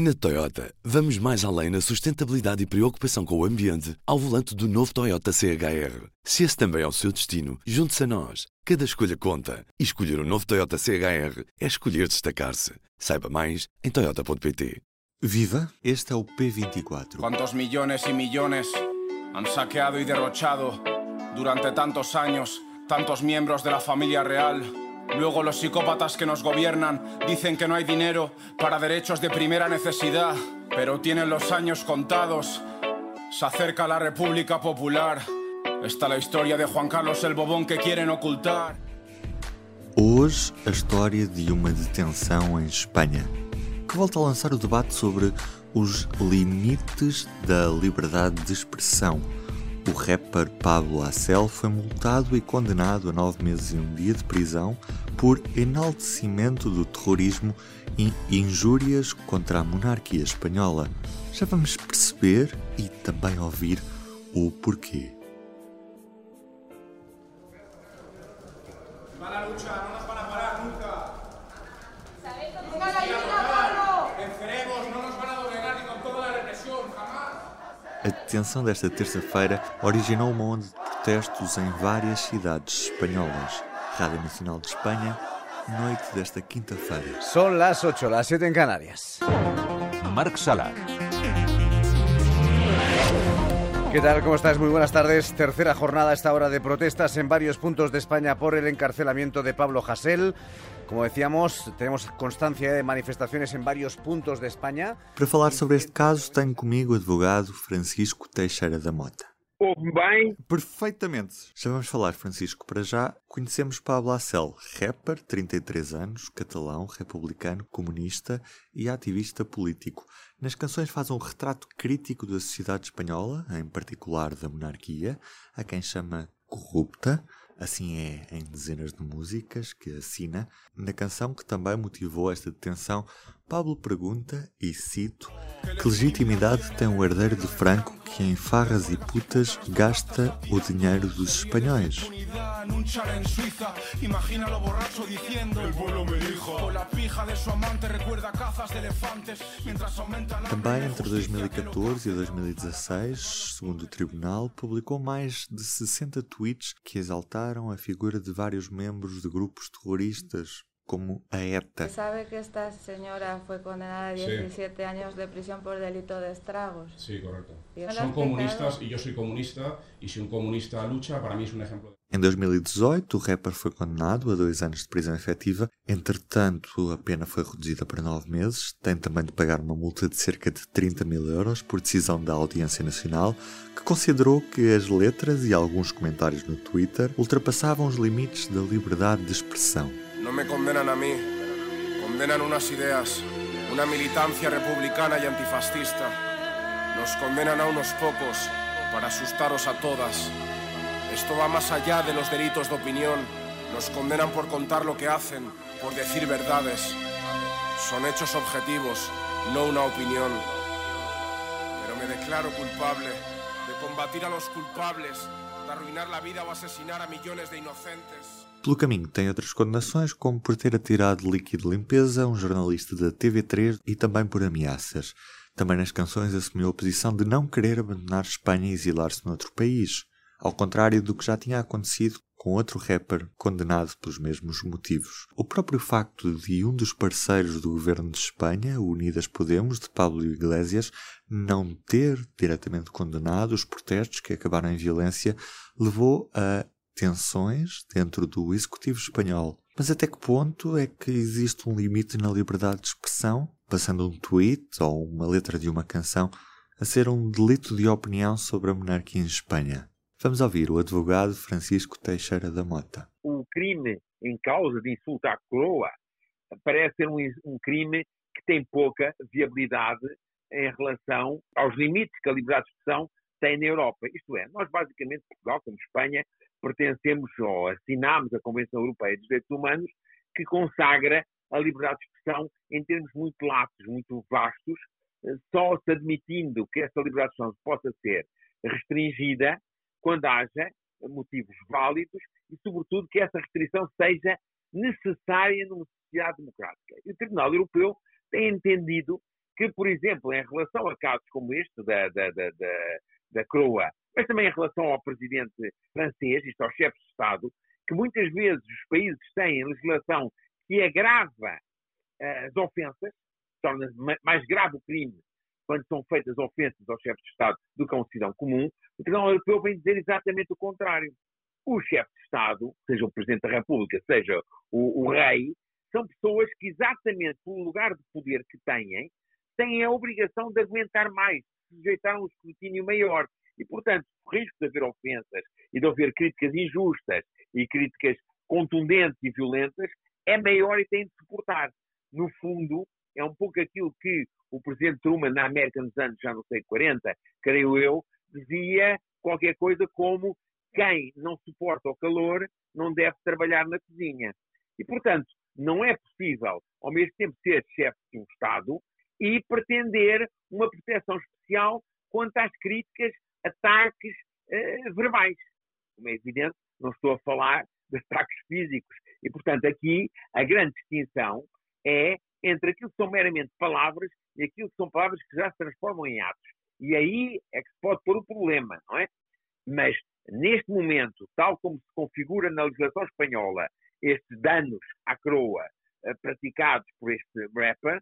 Na Toyota, vamos mais além na sustentabilidade e preocupação com o ambiente ao volante do novo Toyota CHR. Se esse também é o seu destino, junte-se a nós. Cada escolha conta. E escolher o um novo Toyota CHR é escolher destacar-se. Saiba mais em Toyota.pt. Viva! Este é o P24. Quantos millones y millones han saqueado y derrochado durante tantos años tantos miembros de la familia real? Luego los psicópatas que nos gobiernan dicen que no hay dinero para derechos de primera necesidad, pero tienen los años contados. Se acerca la República Popular. Está la historia de Juan Carlos el Bobón que quieren ocultar. Hoje, a história de uma detenção em Espanha, que volta a lançar o debate sobre os limites da liberdade de expressão. O rapper Pablo Acel foi multado e condenado a nove meses e um dia de prisão por enaltecimento do terrorismo e injúrias contra a monarquia espanhola. Já vamos perceber e também ouvir o porquê. A detenção desta terça-feira originou uma onda de protestos em várias cidades espanholas. Rádio Nacional de Espanha, noite desta quinta-feira. Son las 8, las 7 en Canarias. Marc Sala. ¿Qué tal? ¿Cómo estás? Muy buenas tardes. Tercera jornada a esta hora de protestas en varios puntos de España por el encarcelamiento de Pablo Hasél. Como decíamos, tenemos constancia de manifestaciones en varios puntos de España. Para falar sobre este caso, tenho comigo o advogado Francisco Teixeira da Mota. Ouve bem? Perfeitamente. Já vamos falar, Francisco. Para já, conhecemos Pablo Acel, rapper, 33 anos, catalão, republicano, comunista e ativista político. Nas canções faz um retrato crítico da sociedade espanhola, em particular da monarquia, a quem chama corrupta. Assim é em dezenas de músicas que assina. Na canção que também motivou esta detenção, Pablo pergunta, e cito, que legitimidade tem o herdeiro de Franco que em farras e putas gasta o dinheiro dos espanhóis? Também entre 2014 e 2016, segundo o tribunal, publicou mais de 60 tweets que exaltaram a figura de vários membros de grupos terroristas, como a ETA. ¿Sabe que esta señora fue condenada a 17 sí. años de prisión por delito de estragos? Sí, correcto. Son comunistas y yo soy comunista y si un comunista lucha, para mí es un ejemplo. Em 2018, o rapper foi condenado a dois anos de prisão efetiva. Entretanto, a pena foi reduzida para nove meses. Tem também de pagar uma multa de cerca de 30 mil euros por decisão da Audiência Nacional, que considerou que as letras e alguns comentários no Twitter ultrapassavam os limites da liberdade de expressão. No me condenan a mí, condenan unas ideas, una militancia republicana y antifascista. Nos condenan a unos pocos para asustaros a todas. Esto va más allá de los delitos de opinión. Nos condenan por contar lo que hacen, por decir verdades. Son hechos objetivos, no una opinión. Pero me declaro culpable de combatir a los culpables, de arruinar la vida o asesinar a millones de inocentes. Pelo caminho tem outras condenações, como por ter atirado líquido de limpeza a um jornalista da TV3 e também por ameaças. Também nas canções assumiu a posição de não querer abandonar Espanha e exilar-se noutro país, ao contrário do que já tinha acontecido com outro rapper condenado pelos mesmos motivos. O próprio facto de um dos parceiros do governo de Espanha, Unidas Podemos, de Pablo Iglesias, não ter diretamente condenado os protestos que acabaram em violência, levou a tensões dentro do executivo espanhol. Mas até que ponto é que existe um limite na liberdade de expressão, passando um tweet ou uma letra de uma canção a ser um delito de opinião sobre a monarquia em Espanha? Vamos ouvir o advogado Francisco Teixeira da Mota. O crime em causa de insulto à coroa parece ser um, um crime que tem pouca viabilidade em relação aos limites que a liberdade de expressão tem na Europa. Isto é, nós basicamente, Portugal, como Espanha, pertencemos ou assinamos a Convenção Europeia dos Direitos Humanos, que consagra a liberdade de expressão em termos muito latos, muito vastos, só se admitindo que essa liberdade de expressão possa ser restringida quando haja motivos válidos e, sobretudo, que essa restrição seja necessária numa sociedade democrática. E o Tribunal Europeu tem entendido que, por exemplo, em relação a casos como este da, da, da, da, da Croa, mas também em relação ao presidente francês, isto ao chefe de Estado, que muitas vezes os países têm legislação que agrava uh, as ofensas, torna mais grave o crime quando são feitas ofensas ao chefe de Estado do que a um cidadão comum, o Tribunal Europeu vem dizer exatamente o contrário. O chefe de Estado, seja o Presidente da República, seja o, o Rei, são pessoas que, exatamente pelo lugar de poder que têm, têm a obrigação de aguentar mais, sujeitar a um escrutínio maior. E, portanto, o risco de haver ofensas e de haver críticas injustas e críticas contundentes e violentas é maior e tem de suportar. No fundo, é um pouco aquilo que o presidente Truman, na América nos anos, já não sei, 40, creio eu, dizia qualquer coisa como quem não suporta o calor não deve trabalhar na cozinha. E, portanto, não é possível, ao mesmo tempo, ser chefe de um Estado e pretender uma proteção especial quanto às críticas, ataques eh, verbais. Como é evidente, não estou a falar de ataques físicos. E, portanto, aqui a grande distinção é entre aquilo que são meramente palavras e aquilo que são palavras que já se transformam em atos. E aí é que se pode pôr o problema, não é? Mas, neste momento, tal como se configura na legislação espanhola, estes danos à coroa uh, praticados por este rapper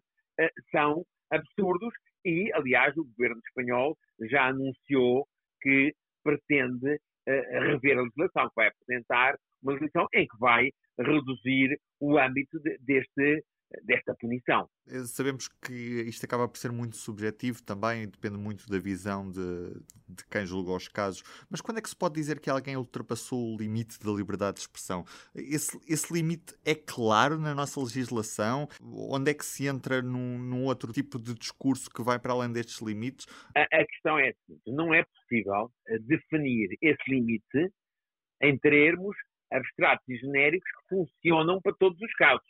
são absurdos. E, aliás, o governo espanhol já anunciou que pretende uh, rever a legislação, que vai apresentar uma legislação em que vai reduzir o âmbito de, deste desta punição. Eh, sabemos que isto acaba por ser muito subjetivo também, depende muito da visão de, de, quem julga os casos, mas quando é que se pode dizer que alguém ultrapassou o limite da liberdade de expressão? Esse, esse limite é claro na nossa legislação? Onde é que se entra num, num outro tipo de discurso que vai para além destes limites? A, a questão é assim, não é possível eh, definir esse limite em termos abstratos e genéricos que funcionam para todos os casos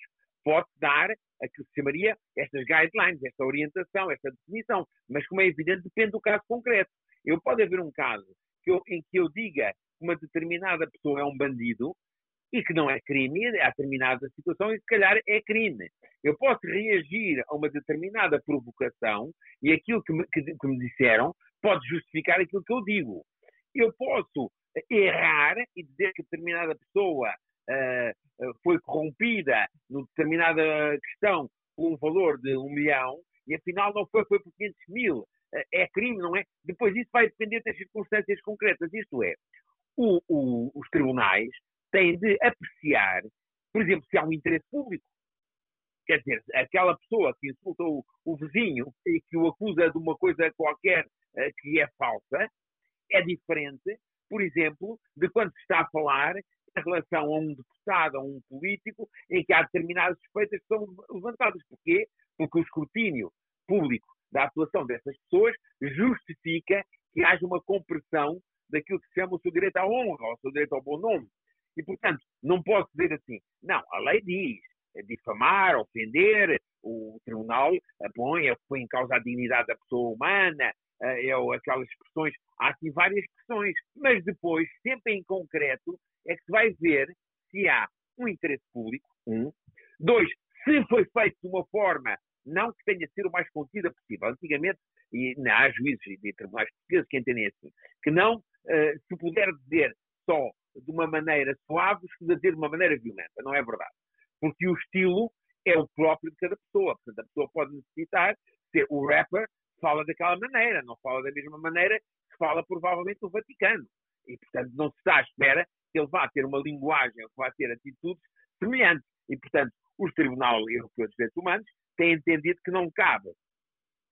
pode dar a que se chamaria estas guidelines, esta orientação, esta definição. Mas, como é evidente, depende do caso concreto. Eu pode haver um caso que eu, em que eu diga que uma determinada pessoa é um bandido e que não é crime, há determinada situação e se calhar é crime. Eu posso reagir a uma determinada provocação e aquilo que me, que, que me disseram pode justificar aquilo que eu digo. Eu posso errar e dizer que determinada pessoa foi corrompida numa determinada questão com um valor de um milhão e afinal não foi, foi por 500 mil. Uh, é crime, não é? Depois isso vai depender das circunstâncias concretas. Isto é, o, o, os tribunais têm de apreciar, por exemplo, se há um interesse público. Quer dizer, aquela pessoa que insulta o, o vizinho e que o acusa de uma coisa qualquer que é falsa, é diferente, por exemplo, de quando se está a falar em relação a um deputado, a um político, em que há determinadas suspeitas que são levantadas. Porquê? Porque o escrutínio público da atuação dessas pessoas justifica que haja uma compressão daquilo que se chama o seu direito à honra, ou o seu direito ao bom nome. E, portanto, não posso dizer assim, não, a lei diz, é difamar, ofender, o tribunal põe, põe em causa a dignidade da pessoa humana, é, aquelas expressões, há aqui várias expressões, mas depois, sempre em concreto, é que se vai ver se há um interesse público, um. Dois, se foi feito de uma forma não que tenha de ser o mais contida possível. Antigamente, e não, há juízes e tribunais portugueses que entendem assim, que não uh, se puder dizer só de uma maneira suave, se dizer de uma maneira violenta. Não é verdade. Porque o estilo é o próprio de cada pessoa. Portanto, a pessoa pode necessitar ser o rapper fala daquela maneira, não fala da mesma maneira que fala provavelmente o Vaticano. E, portanto, não se está à espera que ele vá ter uma linguagem, que vá ter atitudes semelhantes. E, portanto, os Tribunal Europeu dos Direitos Humanos têm entendido que não cabe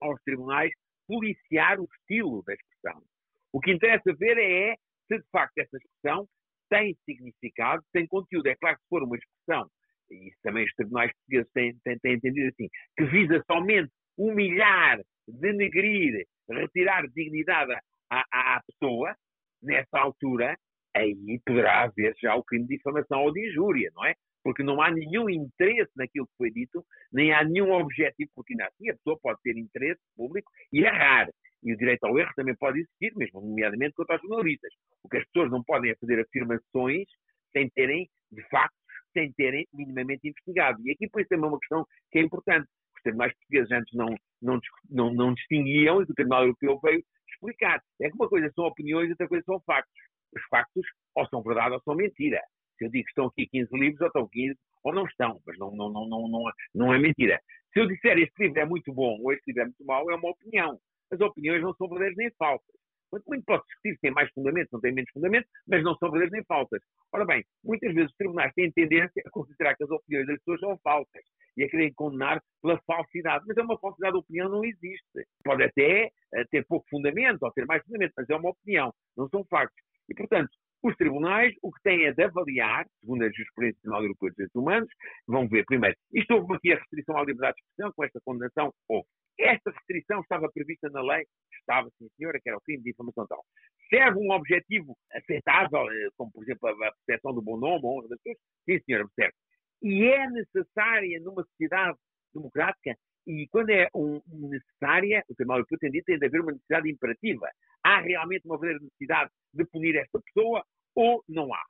aos tribunais policiar o estilo da expressão. O que interessa ver é se, de facto, essa expressão tem significado, tem conteúdo. É claro que se for uma expressão, e isso também os tribunais portugueses têm, têm, têm entendido assim, que visa somente humilhar, denegrir, retirar dignidade à, à pessoa, nessa altura, aí poderá haver já o crime de difamação ou de injúria, não é? Porque não há nenhum interesse naquilo que foi dito, nem há nenhum objetivo, porque ainda assim a pessoa pode ter interesse público e errar. E o direito ao erro também pode existir, mesmo nomeadamente contra os jornalistas. O que as pessoas não podem é fazer afirmações sem terem, de facto, sem terem minimamente investigado. E aqui, por isso, é uma questão que é importante tribunais portugueses antes não, não, não, não distinguiam e o Tribunal Europeu veio explicar. É que uma coisa são opiniões outra coisa são factos. Os factos ou são verdade ou são mentira. Se eu digo que estão aqui 15 livros, ou estão 15, ou não estão, mas não, não, não, não, não, não é mentira. Se eu disser este livro é muito bom ou este livro é muito mau, é uma opinião. As opiniões não são verdadeiras nem falsas. Quanto muito pode discutir se tem mais fundamento, não tem menos fundamento, mas não são verdadeiras nem falsas. Ora bem, muitas vezes os tribunais têm tendência a considerar que as opiniões das pessoas são falsas e a querem condenar pela falsidade. Mas é uma falsidade, a opinião não existe. Pode até uh, ter pouco fundamento ou ter mais fundamento, mas é uma opinião, não são factos. E, portanto, os tribunais o que têm é de avaliar, segundo a jurisprudência Nacional Europeia dos Direitos Humanos, vão ver primeiro, isto houve aqui a restrição à liberdade de expressão, com esta condenação, houve. Esta restrição estava prevista na lei, estava, sim senhora, que era o crime de difamação tal. Serve um objetivo aceitável, eh, como por exemplo a proteção do bom nome, a honra das pessoas? Sim senhora, serve. E é necessária numa sociedade democrática e quando é um, necessária, o Tribunal Europeu tem dito, tem de haver uma necessidade imperativa. Há realmente uma verdadeira necessidade de punir esta pessoa ou não há?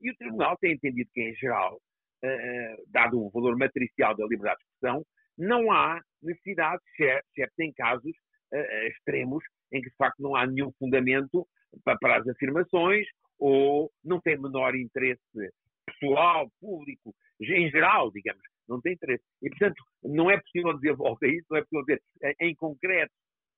E o Tribunal tem entendido que, em geral, uh, dado o valor matricial da liberdade de expressão, não há necessidade, exceto em casos uh, extremos, em que de facto não há nenhum fundamento para, para as afirmações ou não tem menor interesse pessoal, público, em geral, digamos, não tem interesse. E, portanto, não é possível dizer volta a isso, não é possível dizer em concreto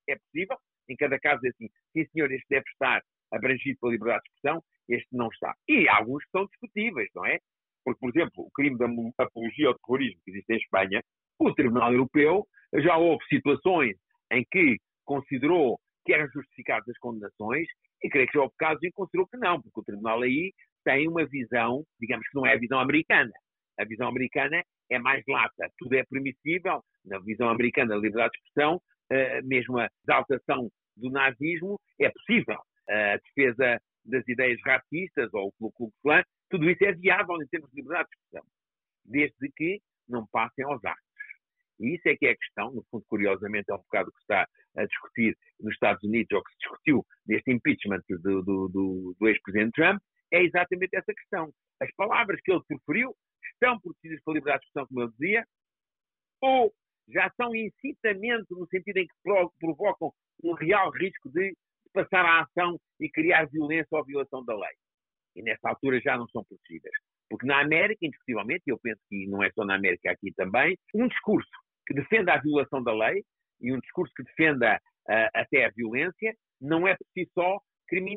é possível, em cada caso é assim, sim senhor, este deve estar abrangido pela liberdade de expressão, este não está. E alguns que são discutíveis, não é? Porque, por exemplo, o crime da apologia ao terrorismo que existe em Espanha, o Tribunal Europeu já houve situações em que considerou que eram justificadas as condenações e creio que já houve casos em que considerou que não, porque o Tribunal aí tem uma visão, digamos que não é a visão americana. A visão americana é mais lata, tudo é permissível. Na visão americana da liberdade de expressão, uh, mesmo a exaltação do nazismo é possível. A defesa das ideias racistas ou o Ku Klux tudo isso é viável em termos de liberdade de expressão, desde que não passem aos atos. E isso é que é a questão, no fundo, curiosamente, é um bocado que está a discutir nos Estados Unidos, ou que se discutiu neste impeachment do, do, do, do ex-presidente Trump, é exatamente essa questão. As palavras que ele proferiu estão protegidas pela liberdade de expressão, como eu dizia, ou já são incitamento no sentido em que provocam um real risco de passar à ação e criar violência ou violação da lei. E nessa altura já não são protegidas. Porque na América, indiscutivelmente, e eu penso que não é só na América, aqui também, um discurso que defenda a violação da lei e um discurso que defenda uh, até a violência não é por si só crime.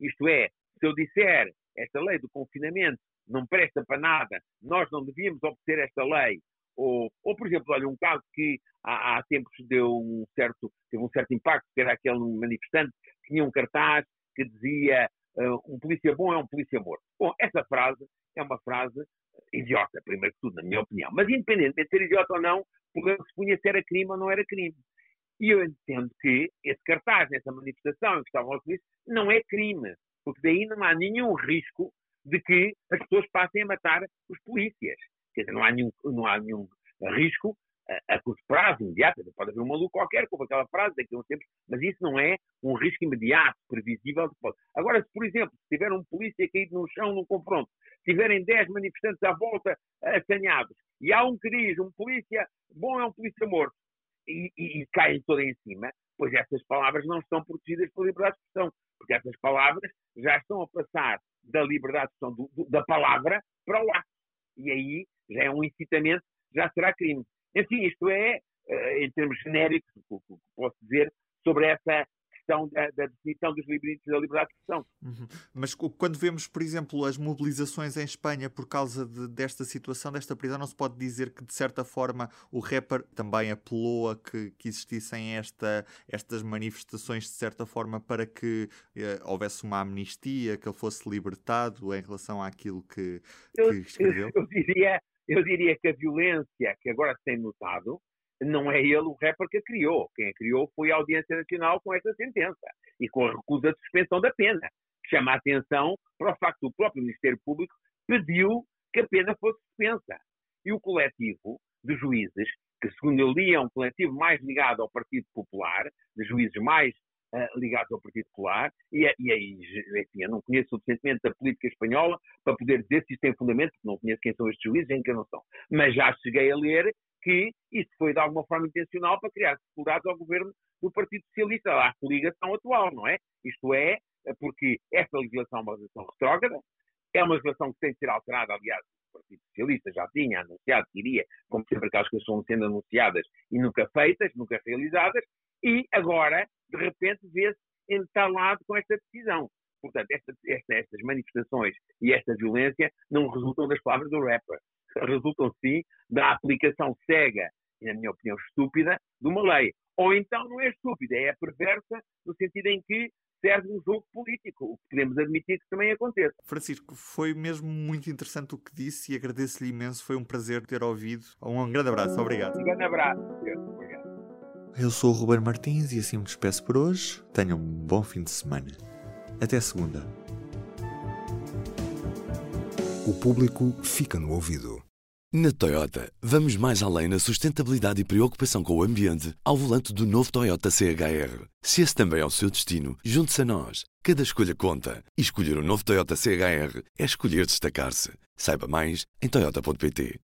Isto é, se eu disser esta lei do confinamento não presta para nada, nós não devíamos obter esta lei, ou, ou por exemplo, olha, um caso que há, há tempos deu um certo, teve um certo impacto, que era aquele manifestante que tinha um cartaz que dizia uh, um polícia bom é um polícia morto. Bom, essa frase é uma frase idiota, primeiro que tudo, na minha opinião. Mas independentemente de ser idiota ou não, o problema se punha se era crime ou não era crime. E eu entendo que esse cartaz, nessa manifestação em que estavam os polícias, não é crime, porque daí não há nenhum risco de que as pessoas passem a matar os polícias. Quer dizer, não há nenhum, não há nenhum risco a, a curto prazo, imediato. Pode haver um maluco qualquer com aquela frase daqui a uns tempos, mas isso não é um risco imediato, previsível. Agora, se, por exemplo, se tiver um polícia caído no chão num confronto, se tiverem 10 manifestantes à volta assanhados, e há um que diz, um polícia bom é um polícia morto, e, e, e caem toda em cima, pois essas palavras não estão protegidas pela liberdade de expressão, porque essas palavras já estão a passar da liberdade de expressão do, do, da palavra para o ato. E aí já é um incitamento, já será crime. Enfim, isto é, eh, em termos genéricos, o que posso dizer sobre essa questão da, da definição dos limites da liberdade de expressão. Uhum. Mas quando vemos, por exemplo, as mobilizações em Espanha por causa de, desta situação, desta prisão, não se pode dizer que, de certa forma, o rapper também apelou a que, que existissem esta, estas manifestações, de certa forma, para que eh, houvesse uma amnistia, que ele fosse libertado em relação àquilo que, que escreveu? Eu, eu, diria, eu diria que a violência que agora se tem notado não é ele o rapper que a criou. Quem a criou foi a Audiência Nacional com essa sentença e com a recusa de suspensão da pena. Chama a atenção para o facto que o próprio Ministério Público pediu que a pena fosse suspensa. E o coletivo de juízes, que segundo eu li é um coletivo mais ligado ao Partido Popular, de juízes mais uh, ligados ao Partido Popular, e, e aí, enfim, eu não conheço suficientemente a política espanhola para poder dizer se isto tem fundamento, porque não conheço quem são estes juízes, em que não são. Mas já cheguei a ler que isso foi de alguma forma intencional para criar dificuldades ao governo do Partido Socialista, à coligação atual, não é? Isto é, porque esta legislação é uma legislação retrógrada, é uma legislação que tem de ser alterada, aliás, o Partido Socialista já tinha anunciado que iria, como sempre aquelas coisas são sendo anunciadas e nunca feitas, nunca realizadas, e agora, de repente, vê-se entalado com esta decisão. Portanto, esta, esta, estas manifestações e esta violência não resultam das palavras do rapper, resultam sim da aplicação cega e, na minha opinião, estúpida de uma lei. Ou então não é estúpida, é perversa no sentido em que serve um jogo político, o que podemos admitir que também aconteça. Francisco, foi mesmo muito interessante o que disse e agradeço-lhe imenso, foi um prazer ter ouvido. Um grande abraço, obrigado. Um grande abraço. Eu sou o Ruben Martins e assim me despeço por hoje. Tenham um bom fim de semana. Até segunda. O público fica no ouvido. Na Toyota, vamos mais além na sustentabilidade e preocupação com o ambiente ao volante do novo Toyota CHR. Se esse também é o seu destino, junte-se a nós. Cada escolha conta. E escolher o um novo Toyota CHR é escolher destacar-se. Saiba mais em Toyota.pt.